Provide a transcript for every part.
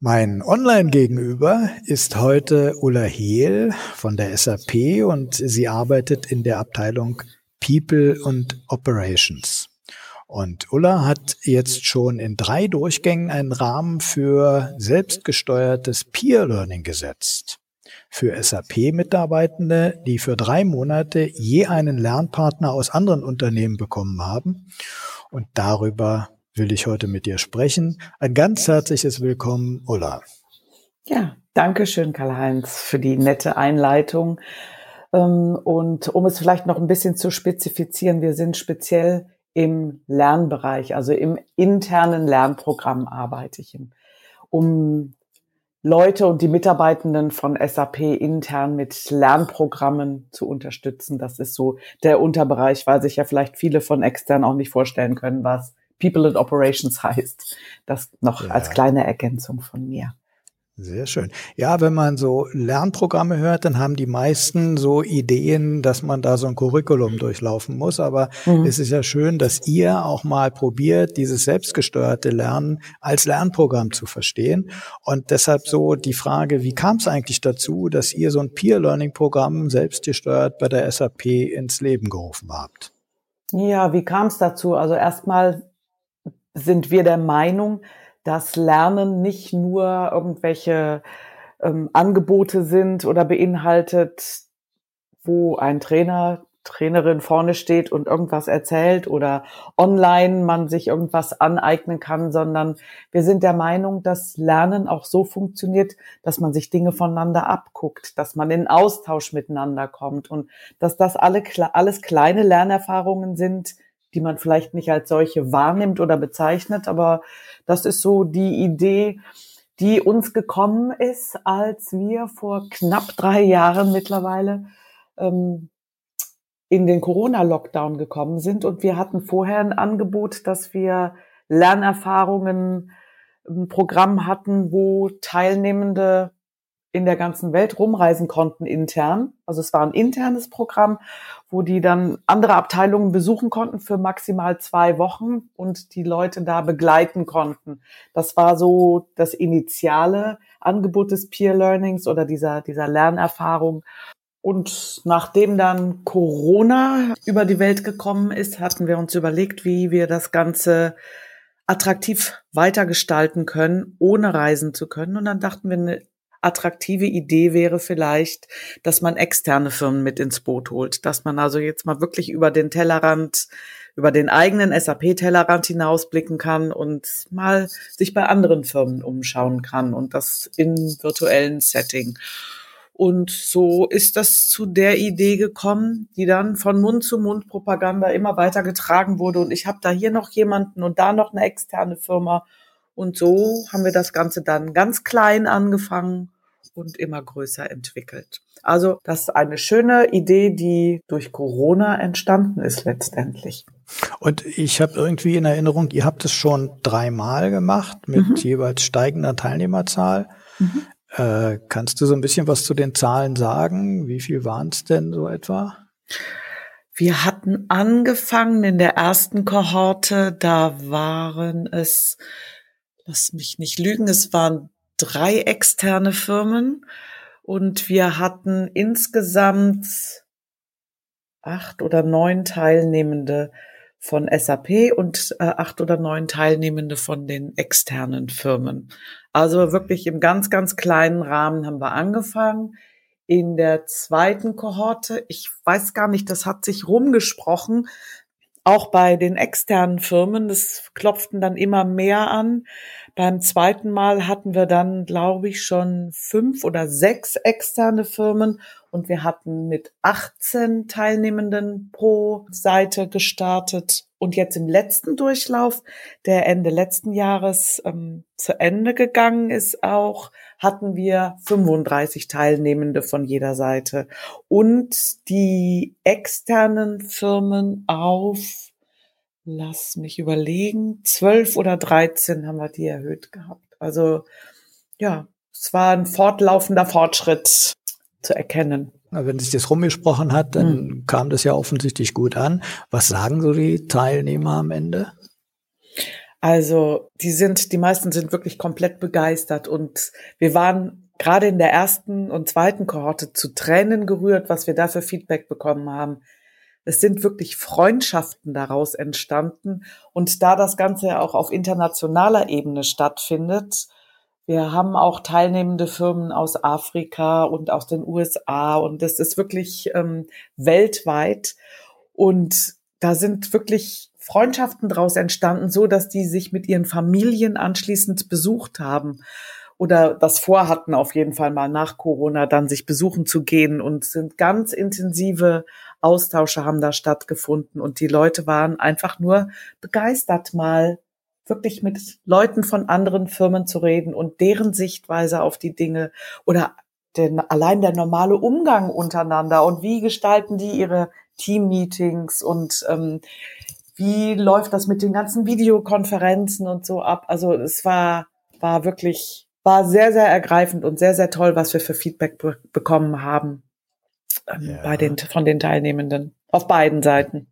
Mein Online-Gegenüber ist heute Ulla Hehl von der SAP und sie arbeitet in der Abteilung People und Operations. Und Ulla hat jetzt schon in drei Durchgängen einen Rahmen für selbstgesteuertes Peer Learning gesetzt. Für SAP-Mitarbeitende, die für drei Monate je einen Lernpartner aus anderen Unternehmen bekommen haben. Und darüber will ich heute mit dir sprechen. Ein ganz herzliches Willkommen, Ulla. Ja, danke schön, Karl-Heinz, für die nette Einleitung. Ähm, und um es vielleicht noch ein bisschen zu spezifizieren, wir sind speziell im Lernbereich, also im internen Lernprogramm arbeite ich, um Leute und die Mitarbeitenden von SAP intern mit Lernprogrammen zu unterstützen. Das ist so der Unterbereich, weil sich ja vielleicht viele von extern auch nicht vorstellen können, was People in Operations heißt. Das noch ja. als kleine Ergänzung von mir. Sehr schön. Ja, wenn man so Lernprogramme hört, dann haben die meisten so Ideen, dass man da so ein Curriculum durchlaufen muss. Aber mhm. es ist ja schön, dass ihr auch mal probiert, dieses selbstgesteuerte Lernen als Lernprogramm zu verstehen. Und deshalb so die Frage, wie kam es eigentlich dazu, dass ihr so ein Peer-Learning-Programm selbstgesteuert bei der SAP ins Leben gerufen habt? Ja, wie kam es dazu? Also erstmal sind wir der Meinung, dass Lernen nicht nur irgendwelche ähm, Angebote sind oder beinhaltet, wo ein Trainer, Trainerin vorne steht und irgendwas erzählt oder online man sich irgendwas aneignen kann, sondern wir sind der Meinung, dass Lernen auch so funktioniert, dass man sich Dinge voneinander abguckt, dass man in Austausch miteinander kommt und dass das alle, alles kleine Lernerfahrungen sind, die man vielleicht nicht als solche wahrnimmt oder bezeichnet, aber das ist so die Idee, die uns gekommen ist, als wir vor knapp drei Jahren mittlerweile ähm, in den Corona-Lockdown gekommen sind. Und wir hatten vorher ein Angebot, dass wir Lernerfahrungen, ein Programm hatten, wo Teilnehmende in der ganzen Welt rumreisen konnten intern. Also es war ein internes Programm, wo die dann andere Abteilungen besuchen konnten für maximal zwei Wochen und die Leute da begleiten konnten. Das war so das initiale Angebot des Peer Learnings oder dieser, dieser Lernerfahrung. Und nachdem dann Corona über die Welt gekommen ist, hatten wir uns überlegt, wie wir das Ganze attraktiv weitergestalten können, ohne reisen zu können. Und dann dachten wir, eine attraktive Idee wäre vielleicht, dass man externe Firmen mit ins Boot holt, dass man also jetzt mal wirklich über den Tellerrand, über den eigenen SAP-Tellerrand hinausblicken kann und mal sich bei anderen Firmen umschauen kann und das in virtuellen Setting. Und so ist das zu der Idee gekommen, die dann von Mund zu Mund Propaganda immer weiter getragen wurde. Und ich habe da hier noch jemanden und da noch eine externe Firma. Und so haben wir das Ganze dann ganz klein angefangen und immer größer entwickelt. Also das ist eine schöne Idee, die durch Corona entstanden ist letztendlich. Und ich habe irgendwie in Erinnerung, ihr habt es schon dreimal gemacht mit mhm. jeweils steigender Teilnehmerzahl. Mhm. Äh, kannst du so ein bisschen was zu den Zahlen sagen? Wie viel waren es denn so etwa? Wir hatten angefangen in der ersten Kohorte, da waren es, lass mich nicht lügen, es waren drei externe Firmen und wir hatten insgesamt acht oder neun Teilnehmende von SAP und äh, acht oder neun Teilnehmende von den externen Firmen. Also wirklich im ganz, ganz kleinen Rahmen haben wir angefangen. In der zweiten Kohorte, ich weiß gar nicht, das hat sich rumgesprochen, auch bei den externen Firmen, das klopften dann immer mehr an. Beim zweiten Mal hatten wir dann, glaube ich, schon fünf oder sechs externe Firmen und wir hatten mit 18 Teilnehmenden pro Seite gestartet. Und jetzt im letzten Durchlauf, der Ende letzten Jahres ähm, zu Ende gegangen ist auch, hatten wir 35 Teilnehmende von jeder Seite. Und die externen Firmen auf, lass mich überlegen, 12 oder 13 haben wir die erhöht gehabt. Also ja, es war ein fortlaufender Fortschritt zu erkennen. Wenn sich das rumgesprochen hat, dann hm. kam das ja offensichtlich gut an. Was sagen so die Teilnehmer am Ende? Also die sind, die meisten sind wirklich komplett begeistert und wir waren gerade in der ersten und zweiten Kohorte zu Tränen gerührt, was wir da für Feedback bekommen haben. Es sind wirklich Freundschaften daraus entstanden. Und da das Ganze auch auf internationaler Ebene stattfindet, wir haben auch teilnehmende Firmen aus Afrika und aus den USA und das ist wirklich ähm, weltweit. Und da sind wirklich Freundschaften daraus entstanden, so dass die sich mit ihren Familien anschließend besucht haben oder das vorhatten, auf jeden Fall mal nach Corona dann sich besuchen zu gehen und sind ganz intensive Austausche haben da stattgefunden und die Leute waren einfach nur begeistert, mal wirklich mit Leuten von anderen Firmen zu reden und deren Sichtweise auf die Dinge oder den, allein der normale Umgang untereinander und wie gestalten die ihre Team-Meetings und ähm, wie läuft das mit den ganzen Videokonferenzen und so ab. Also es war, war wirklich, war sehr, sehr ergreifend und sehr, sehr toll, was wir für Feedback be bekommen haben ja. bei den, von den Teilnehmenden auf beiden Seiten.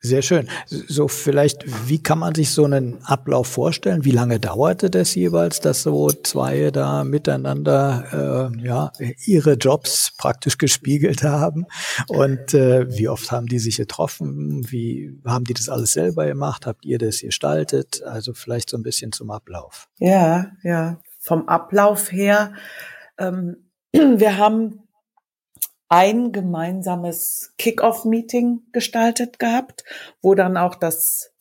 Sehr schön. So vielleicht, wie kann man sich so einen Ablauf vorstellen? Wie lange dauerte das jeweils, dass so zwei da miteinander äh, ja ihre Jobs praktisch gespiegelt haben? Und äh, wie oft haben die sich getroffen? Wie haben die das alles selber gemacht? Habt ihr das gestaltet? Also vielleicht so ein bisschen zum Ablauf. Ja, ja. Vom Ablauf her. Ähm, wir haben ein gemeinsames Kick-off-Meeting gestaltet gehabt, wo dann auch das,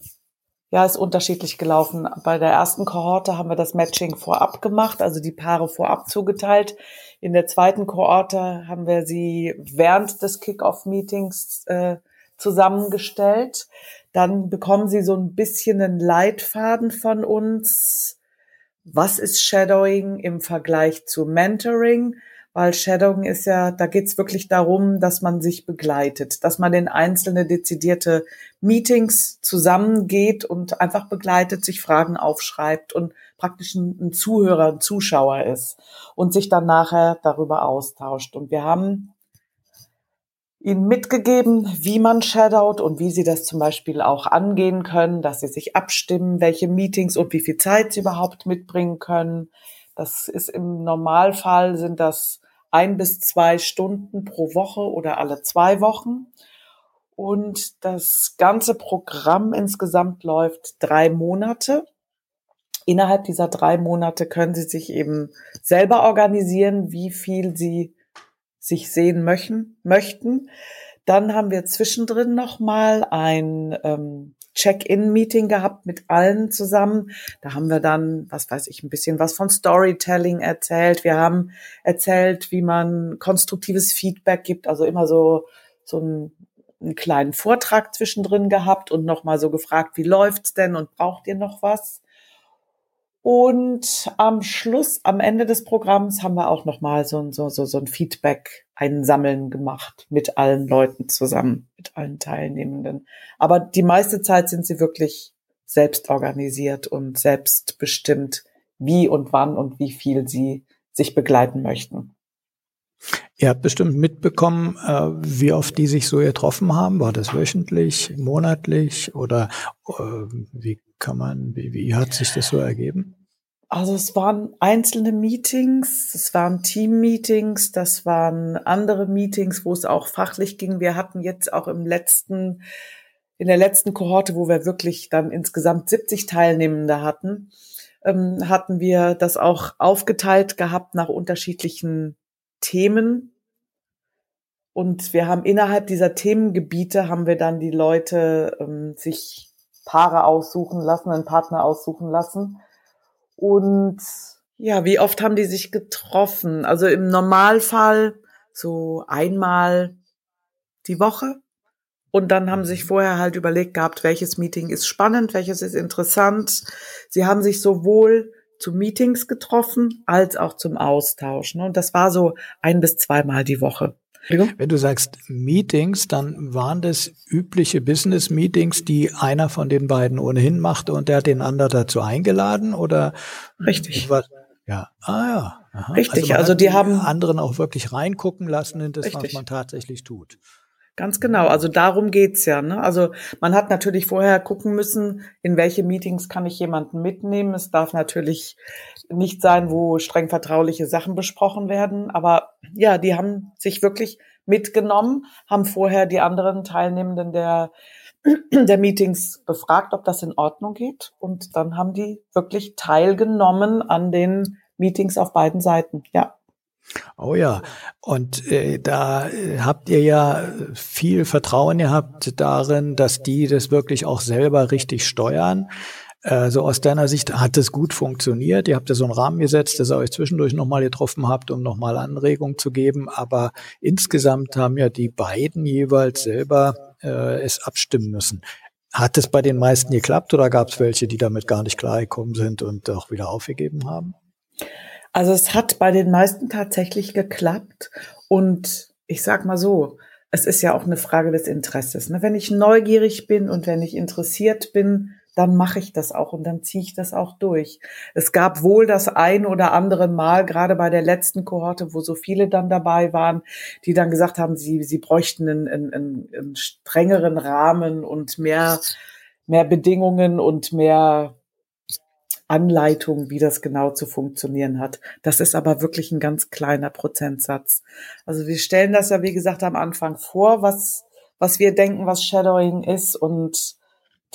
ja, ist unterschiedlich gelaufen. Bei der ersten Kohorte haben wir das Matching vorab gemacht, also die Paare vorab zugeteilt. In der zweiten Kohorte haben wir sie während des Kick-off-Meetings äh, zusammengestellt. Dann bekommen sie so ein bisschen einen Leitfaden von uns. Was ist Shadowing im Vergleich zu Mentoring? Weil Shadowing ist ja, da geht's wirklich darum, dass man sich begleitet, dass man in einzelne dezidierte Meetings zusammengeht und einfach begleitet, sich Fragen aufschreibt und praktisch ein, Zuhörer, ein Zuschauer ist und sich dann nachher darüber austauscht. Und wir haben ihnen mitgegeben, wie man shadowt und wie sie das zum Beispiel auch angehen können, dass sie sich abstimmen, welche Meetings und wie viel Zeit sie überhaupt mitbringen können. Das ist im Normalfall sind das ein bis zwei Stunden pro Woche oder alle zwei Wochen. Und das ganze Programm insgesamt läuft drei Monate. Innerhalb dieser drei Monate können Sie sich eben selber organisieren, wie viel Sie sich sehen möchten. Dann haben wir zwischendrin nochmal ein ähm, Check-in-Meeting gehabt mit allen zusammen. Da haben wir dann, was weiß ich, ein bisschen was von Storytelling erzählt. Wir haben erzählt, wie man konstruktives Feedback gibt, also immer so, so ein einen kleinen Vortrag zwischendrin gehabt und nochmal so gefragt, wie läuft's denn und braucht ihr noch was? Und am Schluss, am Ende des Programms haben wir auch nochmal so, so, so, so ein Feedback einsammeln gemacht mit allen Leuten zusammen, mit allen Teilnehmenden. Aber die meiste Zeit sind sie wirklich selbst organisiert und selbst bestimmt, wie und wann und wie viel sie sich begleiten möchten. Ihr habt bestimmt mitbekommen, äh, wie oft die sich so getroffen haben. War das wöchentlich, monatlich oder äh, wie kann man, wie, wie hat sich das so ergeben? Also es waren einzelne Meetings, es waren Team-Meetings, das waren andere Meetings, wo es auch fachlich ging. Wir hatten jetzt auch im letzten, in der letzten Kohorte, wo wir wirklich dann insgesamt 70 Teilnehmende hatten, ähm, hatten wir das auch aufgeteilt gehabt nach unterschiedlichen Themen. Und wir haben innerhalb dieser Themengebiete haben wir dann die Leute ähm, sich Paare aussuchen lassen, einen Partner aussuchen lassen und ja, wie oft haben die sich getroffen? Also im Normalfall so einmal die Woche. Und dann haben sie sich vorher halt überlegt gehabt, welches Meeting ist spannend, welches ist interessant. Sie haben sich sowohl zu Meetings getroffen als auch zum Austausch. Und das war so ein bis zweimal die Woche. Wenn du sagst Meetings, dann waren das übliche Business-Meetings, die einer von den beiden ohnehin machte und der hat den anderen dazu eingeladen oder? Richtig. Was? Ja, ah ja. Aha. Richtig, also, also die, die, haben anderen auch wirklich reingucken lassen in das, Richtig. was man tatsächlich tut. Ganz genau. Also darum geht's ja. Ne? Also man hat natürlich vorher gucken müssen, in welche Meetings kann ich jemanden mitnehmen. Es darf natürlich nicht sein, wo streng vertrauliche Sachen besprochen werden. Aber ja, die haben sich wirklich mitgenommen, haben vorher die anderen Teilnehmenden der, der Meetings befragt, ob das in Ordnung geht. Und dann haben die wirklich teilgenommen an den Meetings auf beiden Seiten. Ja. Oh ja, und äh, da äh, habt ihr ja viel Vertrauen gehabt darin, dass die das wirklich auch selber richtig steuern. Also aus deiner Sicht hat es gut funktioniert. Ihr habt ja so einen Rahmen gesetzt, dass ihr euch zwischendurch nochmal getroffen habt, um nochmal Anregungen zu geben. Aber insgesamt haben ja die beiden jeweils selber äh, es abstimmen müssen. Hat es bei den meisten geklappt oder gab es welche, die damit gar nicht klargekommen sind und auch wieder aufgegeben haben? Also es hat bei den meisten tatsächlich geklappt und ich sag mal so, es ist ja auch eine Frage des Interesses. Ne? Wenn ich neugierig bin und wenn ich interessiert bin, dann mache ich das auch und dann ziehe ich das auch durch. Es gab wohl das ein oder andere Mal, gerade bei der letzten Kohorte, wo so viele dann dabei waren, die dann gesagt haben, sie, sie bräuchten einen, einen, einen strengeren Rahmen und mehr, mehr Bedingungen und mehr Anleitung, wie das genau zu funktionieren hat. Das ist aber wirklich ein ganz kleiner Prozentsatz. Also wir stellen das ja, wie gesagt, am Anfang vor, was, was wir denken, was Shadowing ist und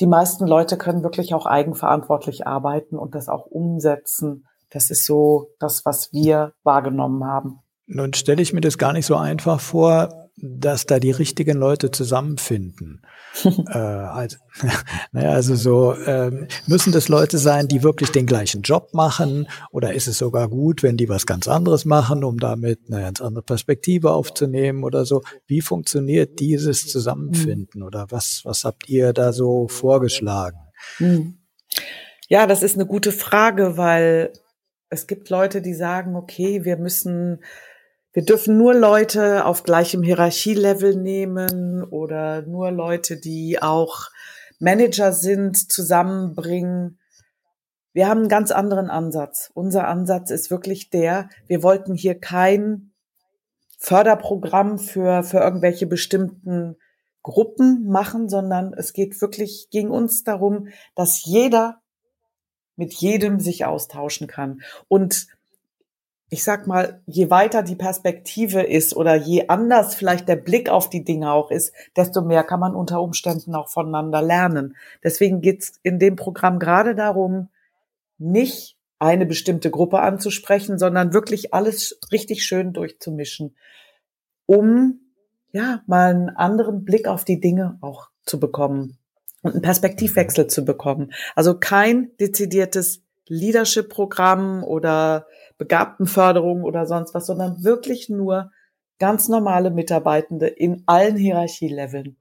die meisten Leute können wirklich auch eigenverantwortlich arbeiten und das auch umsetzen. Das ist so das, was wir wahrgenommen haben. Nun stelle ich mir das gar nicht so einfach vor, dass da die richtigen Leute zusammenfinden. äh, also, naja, also so ähm, müssen das Leute sein, die wirklich den gleichen Job machen, oder ist es sogar gut, wenn die was ganz anderes machen, um damit eine ganz andere Perspektive aufzunehmen oder so? Wie funktioniert dieses Zusammenfinden oder was was habt ihr da so vorgeschlagen? Hm. Ja, das ist eine gute Frage, weil es gibt Leute, die sagen, okay, wir müssen wir dürfen nur Leute auf gleichem Hierarchielevel nehmen oder nur Leute, die auch Manager sind, zusammenbringen. Wir haben einen ganz anderen Ansatz. Unser Ansatz ist wirklich der, wir wollten hier kein Förderprogramm für, für irgendwelche bestimmten Gruppen machen, sondern es geht wirklich, ging uns darum, dass jeder mit jedem sich austauschen kann. Und ich sag mal, je weiter die Perspektive ist oder je anders vielleicht der Blick auf die Dinge auch ist, desto mehr kann man unter Umständen auch voneinander lernen. Deswegen geht's in dem Programm gerade darum, nicht eine bestimmte Gruppe anzusprechen, sondern wirklich alles richtig schön durchzumischen, um ja mal einen anderen Blick auf die Dinge auch zu bekommen und einen Perspektivwechsel zu bekommen. Also kein dezidiertes Leadership-Programm oder Begabtenförderung oder sonst was, sondern wirklich nur ganz normale Mitarbeitende in allen Hierarchieleveln.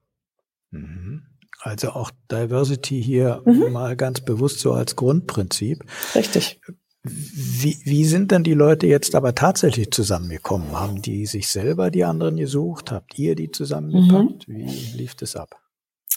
Mhm. Also auch Diversity hier mhm. mal ganz bewusst so als Grundprinzip. Richtig. Wie, wie sind denn die Leute jetzt aber tatsächlich zusammengekommen? Haben die sich selber die anderen gesucht? Habt ihr die zusammengepackt? Mhm. Wie lief das ab?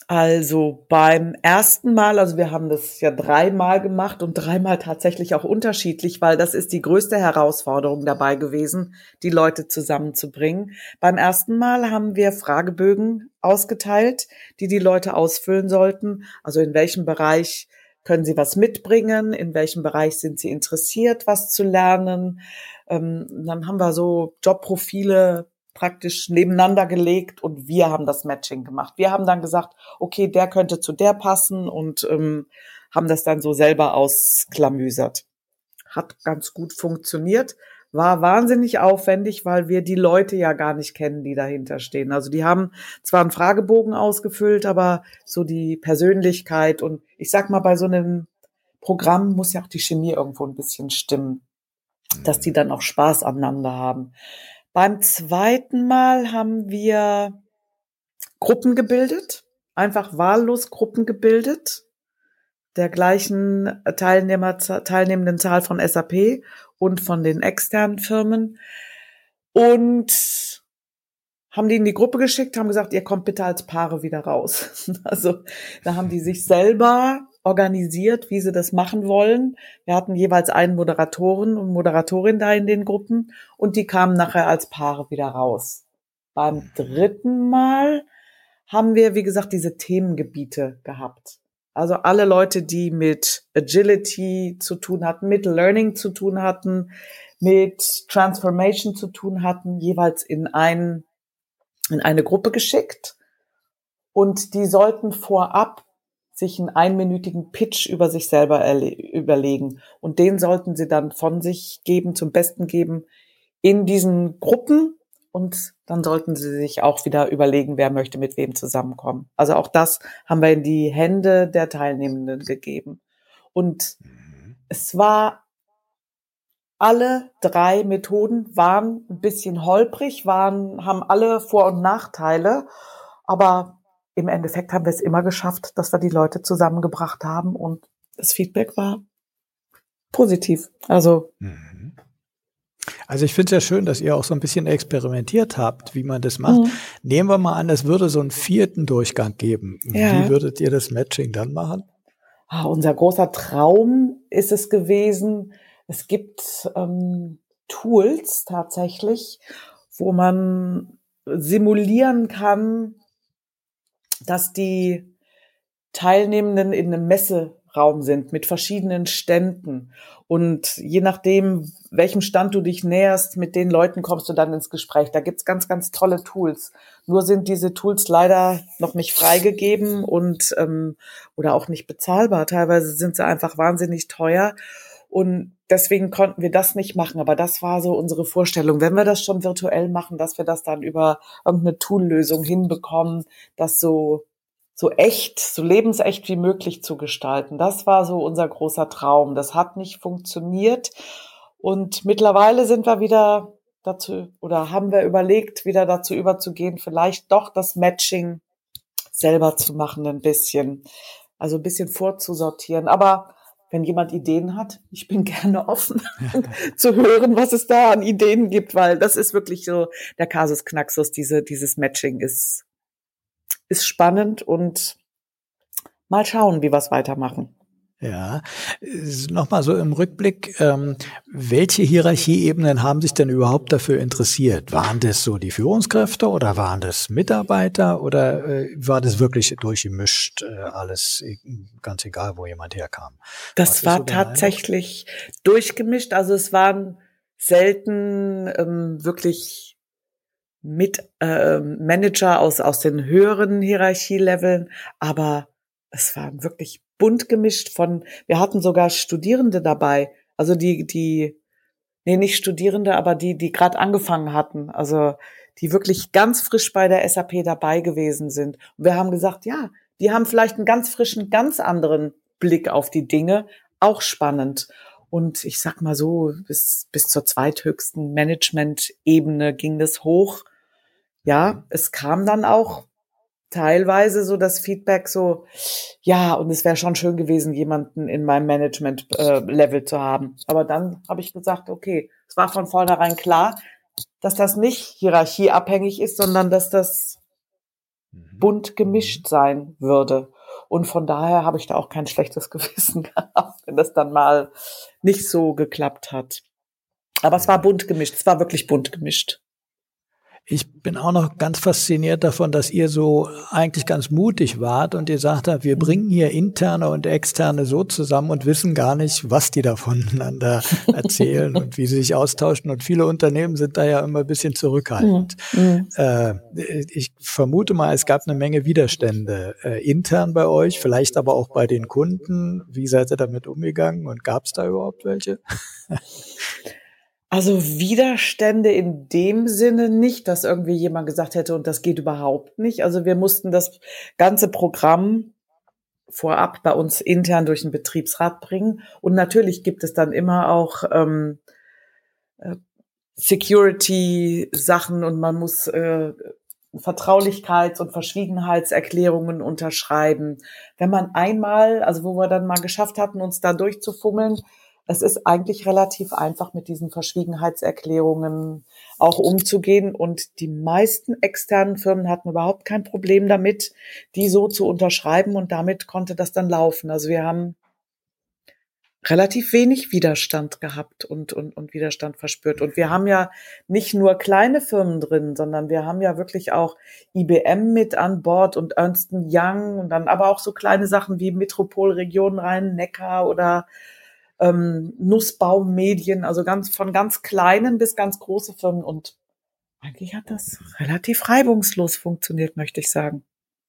Also beim ersten Mal, also wir haben das ja dreimal gemacht und dreimal tatsächlich auch unterschiedlich, weil das ist die größte Herausforderung dabei gewesen, die Leute zusammenzubringen. Beim ersten Mal haben wir Fragebögen ausgeteilt, die die Leute ausfüllen sollten. Also in welchem Bereich können sie was mitbringen, in welchem Bereich sind sie interessiert, was zu lernen. Ähm, dann haben wir so Jobprofile praktisch nebeneinander gelegt und wir haben das Matching gemacht. Wir haben dann gesagt, okay, der könnte zu der passen und ähm, haben das dann so selber ausklamüsert. Hat ganz gut funktioniert, war wahnsinnig aufwendig, weil wir die Leute ja gar nicht kennen, die dahinter stehen. Also die haben zwar einen Fragebogen ausgefüllt, aber so die Persönlichkeit und ich sag mal, bei so einem Programm muss ja auch die Chemie irgendwo ein bisschen stimmen, dass die dann auch Spaß aneinander haben. Beim zweiten Mal haben wir Gruppen gebildet, einfach wahllos Gruppen gebildet, der gleichen Teilnehmer, teilnehmenden Zahl von SAP und von den externen Firmen und haben die in die Gruppe geschickt, haben gesagt, ihr kommt bitte als Paare wieder raus. Also da haben die sich selber organisiert, wie sie das machen wollen. Wir hatten jeweils einen Moderatoren und Moderatorin da in den Gruppen und die kamen nachher als Paare wieder raus. Beim dritten Mal haben wir, wie gesagt, diese Themengebiete gehabt. Also alle Leute, die mit Agility zu tun hatten, mit Learning zu tun hatten, mit Transformation zu tun hatten, jeweils in, ein, in eine Gruppe geschickt. Und die sollten vorab sich einen einminütigen Pitch über sich selber überlegen. Und den sollten sie dann von sich geben, zum Besten geben in diesen Gruppen. Und dann sollten sie sich auch wieder überlegen, wer möchte mit wem zusammenkommen. Also auch das haben wir in die Hände der Teilnehmenden gegeben. Und mhm. es war, alle drei Methoden waren ein bisschen holprig, waren, haben alle Vor- und Nachteile. Aber im Endeffekt haben wir es immer geschafft, dass wir die Leute zusammengebracht haben und das Feedback war positiv. Also. Mhm. Also ich finde es ja schön, dass ihr auch so ein bisschen experimentiert habt, wie man das macht. Mhm. Nehmen wir mal an, es würde so einen vierten Durchgang geben. Ja. Wie würdet ihr das Matching dann machen? Ah, unser großer Traum ist es gewesen. Es gibt ähm, Tools tatsächlich, wo man simulieren kann, dass die Teilnehmenden in einem Messeraum sind mit verschiedenen Ständen. Und je nachdem, welchem Stand du dich näherst, mit den Leuten kommst du dann ins Gespräch. Da gibt's ganz, ganz tolle Tools. Nur sind diese Tools leider noch nicht freigegeben und ähm, oder auch nicht bezahlbar. Teilweise sind sie einfach wahnsinnig teuer. Und deswegen konnten wir das nicht machen. Aber das war so unsere Vorstellung. Wenn wir das schon virtuell machen, dass wir das dann über irgendeine Toollösung hinbekommen, das so, so echt, so lebensecht wie möglich zu gestalten. Das war so unser großer Traum. Das hat nicht funktioniert. Und mittlerweile sind wir wieder dazu oder haben wir überlegt, wieder dazu überzugehen, vielleicht doch das Matching selber zu machen, ein bisschen. Also ein bisschen vorzusortieren. Aber wenn jemand Ideen hat, ich bin gerne offen zu hören, was es da an Ideen gibt, weil das ist wirklich so der Kasus Knaxus, diese, dieses Matching ist, ist spannend und mal schauen, wie wir es weitermachen. Ja, nochmal so im Rückblick, ähm, welche Hierarchieebenen haben sich denn überhaupt dafür interessiert? Waren das so die Führungskräfte oder waren das Mitarbeiter oder äh, war das wirklich durchgemischt, äh, alles e, ganz egal, wo jemand herkam? Das war so tatsächlich durchgemischt, also es waren selten ähm, wirklich mit äh, Manager aus, aus den höheren Hierarchieleveln, aber es waren wirklich bunt gemischt von, wir hatten sogar Studierende dabei, also die, die, nee, nicht Studierende, aber die, die gerade angefangen hatten, also die wirklich ganz frisch bei der SAP dabei gewesen sind. Und wir haben gesagt, ja, die haben vielleicht einen ganz frischen, ganz anderen Blick auf die Dinge, auch spannend. Und ich sag mal so, bis, bis zur zweithöchsten Management-Ebene ging das hoch. Ja, es kam dann auch teilweise so das Feedback so, ja, und es wäre schon schön gewesen, jemanden in meinem Management-Level äh, zu haben. Aber dann habe ich gesagt, okay, es war von vornherein klar, dass das nicht hierarchieabhängig ist, sondern dass das mhm. bunt gemischt sein würde. Und von daher habe ich da auch kein schlechtes Gewissen gehabt, wenn das dann mal nicht so geklappt hat. Aber es war bunt gemischt, es war wirklich bunt gemischt. Ich bin auch noch ganz fasziniert davon, dass ihr so eigentlich ganz mutig wart und ihr sagt habt, wir bringen hier interne und externe so zusammen und wissen gar nicht, was die da voneinander erzählen und wie sie sich austauschen. Und viele Unternehmen sind da ja immer ein bisschen zurückhaltend. Mhm. Äh, ich vermute mal, es gab eine Menge Widerstände äh, intern bei euch, vielleicht aber auch bei den Kunden. Wie seid ihr damit umgegangen und gab es da überhaupt welche? Also Widerstände in dem Sinne nicht, dass irgendwie jemand gesagt hätte, und das geht überhaupt nicht. Also wir mussten das ganze Programm vorab bei uns intern durch den Betriebsrat bringen. Und natürlich gibt es dann immer auch ähm, äh, Security-Sachen und man muss äh, Vertraulichkeits- und Verschwiegenheitserklärungen unterschreiben. Wenn man einmal, also wo wir dann mal geschafft hatten, uns da durchzufummeln, es ist eigentlich relativ einfach, mit diesen Verschwiegenheitserklärungen auch umzugehen. Und die meisten externen Firmen hatten überhaupt kein Problem damit, die so zu unterschreiben. Und damit konnte das dann laufen. Also wir haben relativ wenig Widerstand gehabt und, und, und Widerstand verspürt. Und wir haben ja nicht nur kleine Firmen drin, sondern wir haben ja wirklich auch IBM mit an Bord und Ernst Young und dann aber auch so kleine Sachen wie Metropolregion Rhein-Neckar oder ähm, Nussbaumedien, also ganz von ganz kleinen bis ganz große Firmen. Und eigentlich hat das relativ reibungslos funktioniert, möchte ich sagen.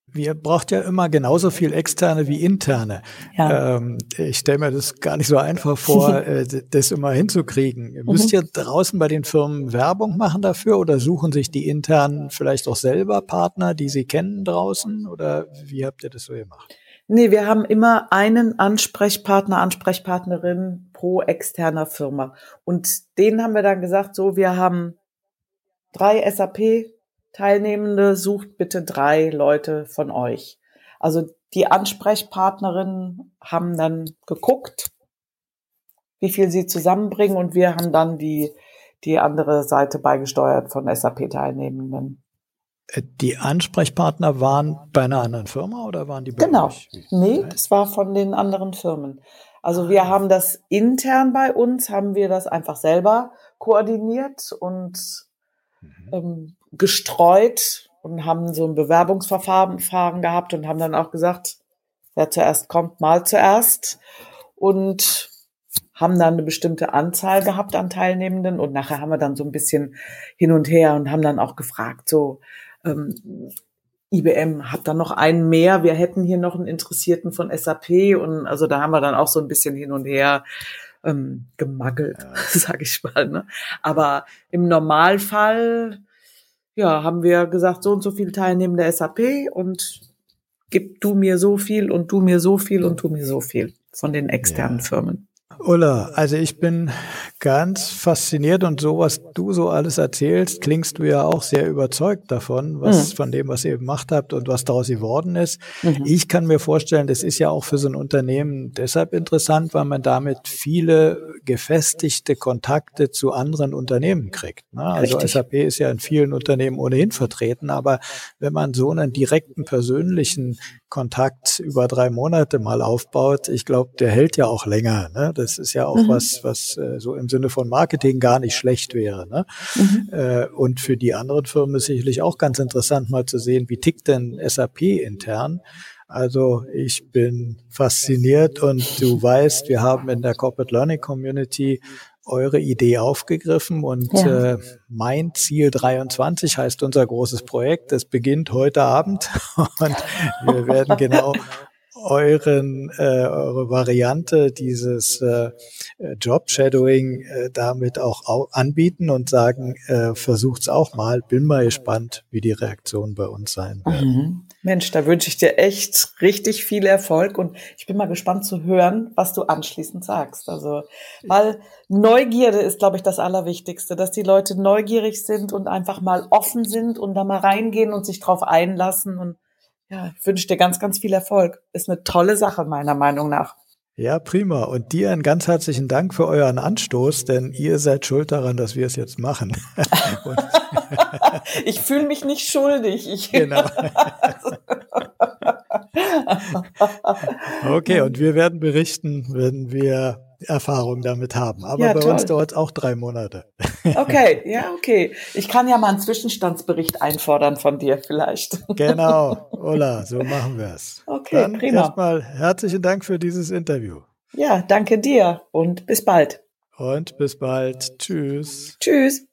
Wir braucht ja immer genauso viel externe wie interne. Ja. Ähm, ich stelle mir das gar nicht so einfach vor, äh, das immer hinzukriegen. Mhm. Müsst ihr draußen bei den Firmen Werbung machen dafür oder suchen sich die internen vielleicht auch selber Partner, die sie kennen draußen? Oder wie habt ihr das so gemacht? Nee, wir haben immer einen Ansprechpartner, Ansprechpartnerin pro externer Firma. Und denen haben wir dann gesagt, so, wir haben drei SAP Teilnehmende, sucht bitte drei Leute von euch. Also die Ansprechpartnerinnen haben dann geguckt, wie viel sie zusammenbringen und wir haben dann die, die andere Seite beigesteuert von SAP-Teilnehmenden. Äh, die Ansprechpartner waren bei einer anderen Firma oder waren die bei Genau. Euch? Nee, das war von den anderen Firmen. Also wir ah. haben das intern bei uns, haben wir das einfach selber koordiniert und mhm. ähm, gestreut und haben so ein Bewerbungsverfahren gehabt und haben dann auch gesagt, wer zuerst kommt, mal zuerst. Und haben dann eine bestimmte Anzahl gehabt an Teilnehmenden und nachher haben wir dann so ein bisschen hin und her und haben dann auch gefragt, so ähm, IBM hat dann noch einen mehr, wir hätten hier noch einen Interessierten von SAP und also da haben wir dann auch so ein bisschen hin und her ähm, gemaggelt, ja. sag ich mal. Ne? Aber im Normalfall ja, haben wir gesagt, so und so viele Teilnehmende SAP und gib du mir so viel und du mir so viel und du mir so viel von den externen ja. Firmen. Ulla, also ich bin ganz fasziniert und so, was du so alles erzählst, klingst du ja auch sehr überzeugt davon, was mhm. von dem, was ihr gemacht habt und was daraus geworden ist. Mhm. Ich kann mir vorstellen, das ist ja auch für so ein Unternehmen deshalb interessant, weil man damit viele gefestigte Kontakte zu anderen Unternehmen kriegt. Ne? Also Richtig. SAP ist ja in vielen Unternehmen ohnehin vertreten, aber wenn man so einen direkten persönlichen Kontakt über drei Monate mal aufbaut, ich glaube, der hält ja auch länger. Ne? Das ist ja auch mhm. was, was äh, so im Sinne von Marketing gar nicht schlecht wäre. Ne? Mhm. Äh, und für die anderen Firmen ist sicherlich auch ganz interessant, mal zu sehen, wie tickt denn SAP intern. Also ich bin fasziniert und du weißt, wir haben in der Corporate Learning Community eure Idee aufgegriffen und ja. äh, mein Ziel 23 heißt unser großes Projekt. Das beginnt heute Abend und wir werden genau euren äh, eure Variante dieses äh, Job Shadowing äh, damit auch au anbieten und sagen, äh, versucht's auch mal. Bin mal gespannt, wie die Reaktion bei uns sein wird. Mhm. Mensch, da wünsche ich dir echt richtig viel Erfolg und ich bin mal gespannt zu hören, was du anschließend sagst. Also, weil Neugierde ist, glaube ich, das Allerwichtigste, dass die Leute neugierig sind und einfach mal offen sind und da mal reingehen und sich drauf einlassen. Und ja, ich wünsche dir ganz, ganz viel Erfolg. Ist eine tolle Sache, meiner Meinung nach. Ja, prima. Und dir einen ganz herzlichen Dank für euren Anstoß, denn ihr seid schuld daran, dass wir es jetzt machen. ich fühle mich nicht schuldig. Ich genau. okay, und wir werden berichten, wenn wir Erfahrung damit haben. Aber ja, bei toll. uns dauert es auch drei Monate. Okay, ja, okay. Ich kann ja mal einen Zwischenstandsbericht einfordern von dir vielleicht. Genau, Ola, so machen wir es. Okay, Dann prima. Erstmal herzlichen Dank für dieses Interview. Ja, danke dir und bis bald. Und bis bald. Tschüss. Tschüss.